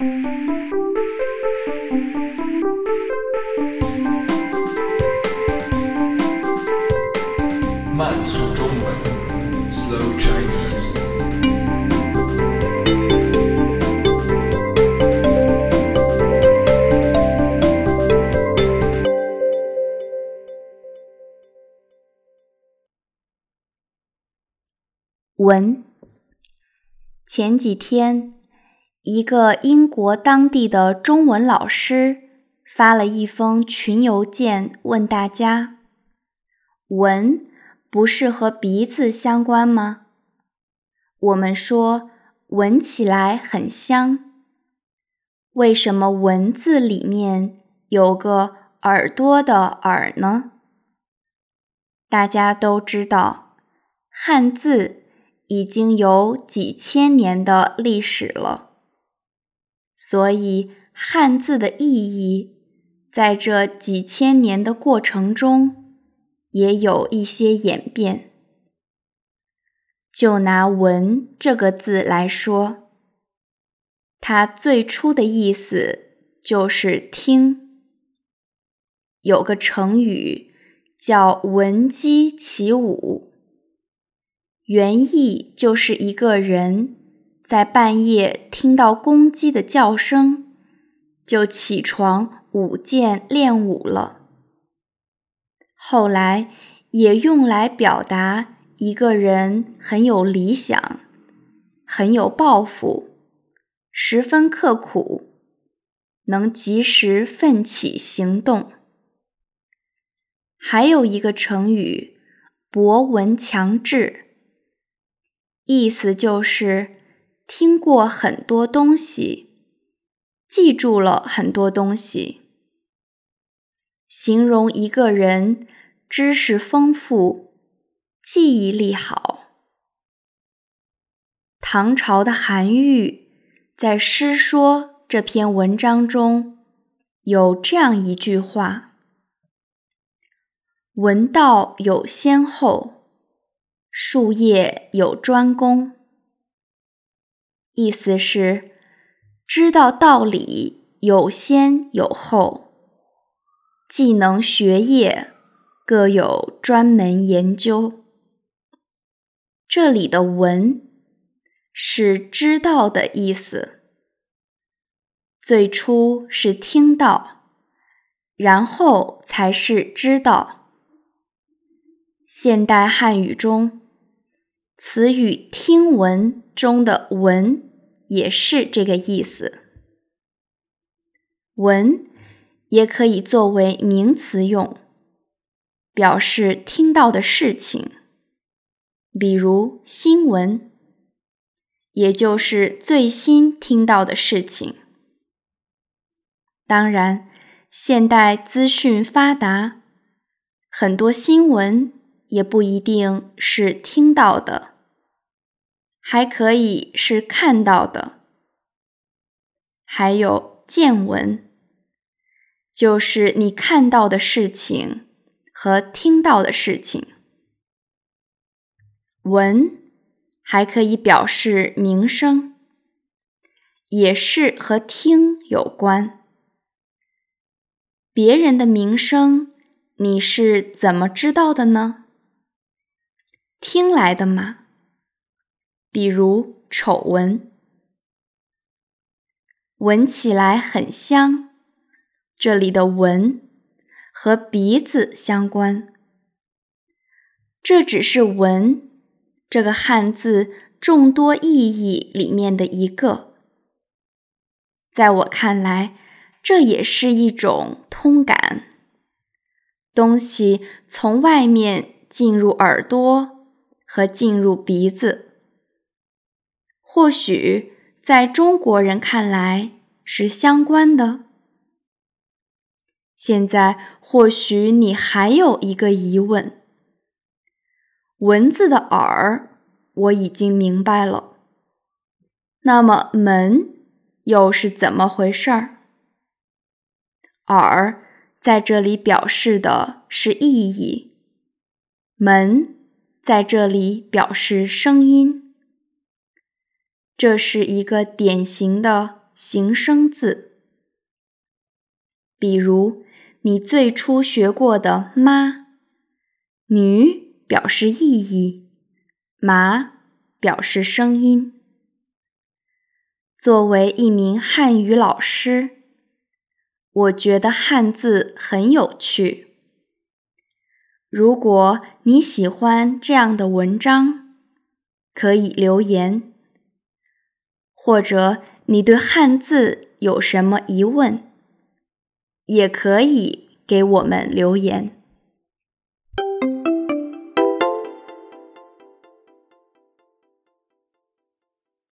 慢速中文，Slow Chinese。文。前几天，一个英国当地的中文老师发了一封群邮件，问大家：“闻不是和鼻子相关吗？”我们说闻起来很香，为什么“闻”字里面有个耳朵的“耳”呢？大家都知道，汉字。已经有几千年的历史了，所以汉字的意义在这几千年的过程中也有一些演变。就拿“闻”这个字来说，它最初的意思就是听。有个成语叫“闻鸡起舞”。原意就是一个人在半夜听到公鸡的叫声，就起床舞剑练武了。后来也用来表达一个人很有理想、很有抱负、十分刻苦，能及时奋起行动。还有一个成语“博闻强志”。意思就是听过很多东西，记住了很多东西，形容一个人知识丰富、记忆力好。唐朝的韩愈在《诗说》这篇文章中有这样一句话：“闻道有先后。”术业有专攻，意思是知道道理有先有后，技能学业各有专门研究。这里的“闻”是知道的意思，最初是听到，然后才是知道。现代汉语中。词语“听闻”中的“闻”也是这个意思。闻也可以作为名词用，表示听到的事情，比如新闻，也就是最新听到的事情。当然，现代资讯发达，很多新闻。也不一定是听到的，还可以是看到的。还有见闻，就是你看到的事情和听到的事情。闻还可以表示名声，也是和听有关。别人的名声，你是怎么知道的呢？听来的吗？比如丑闻，闻起来很香。这里的“闻”和鼻子相关，这只是“闻”这个汉字众多意义里面的一个。在我看来，这也是一种通感，东西从外面进入耳朵。和进入鼻子，或许在中国人看来是相关的。现在或许你还有一个疑问：蚊子的耳我已经明白了，那么门又是怎么回事儿？耳在这里表示的是意义，门。在这里表示声音，这是一个典型的形声字。比如，你最初学过的“妈”，“女”表示意义，“麻”表示声音。作为一名汉语老师，我觉得汉字很有趣。如果你喜欢这样的文章，可以留言；或者你对汉字有什么疑问，也可以给我们留言。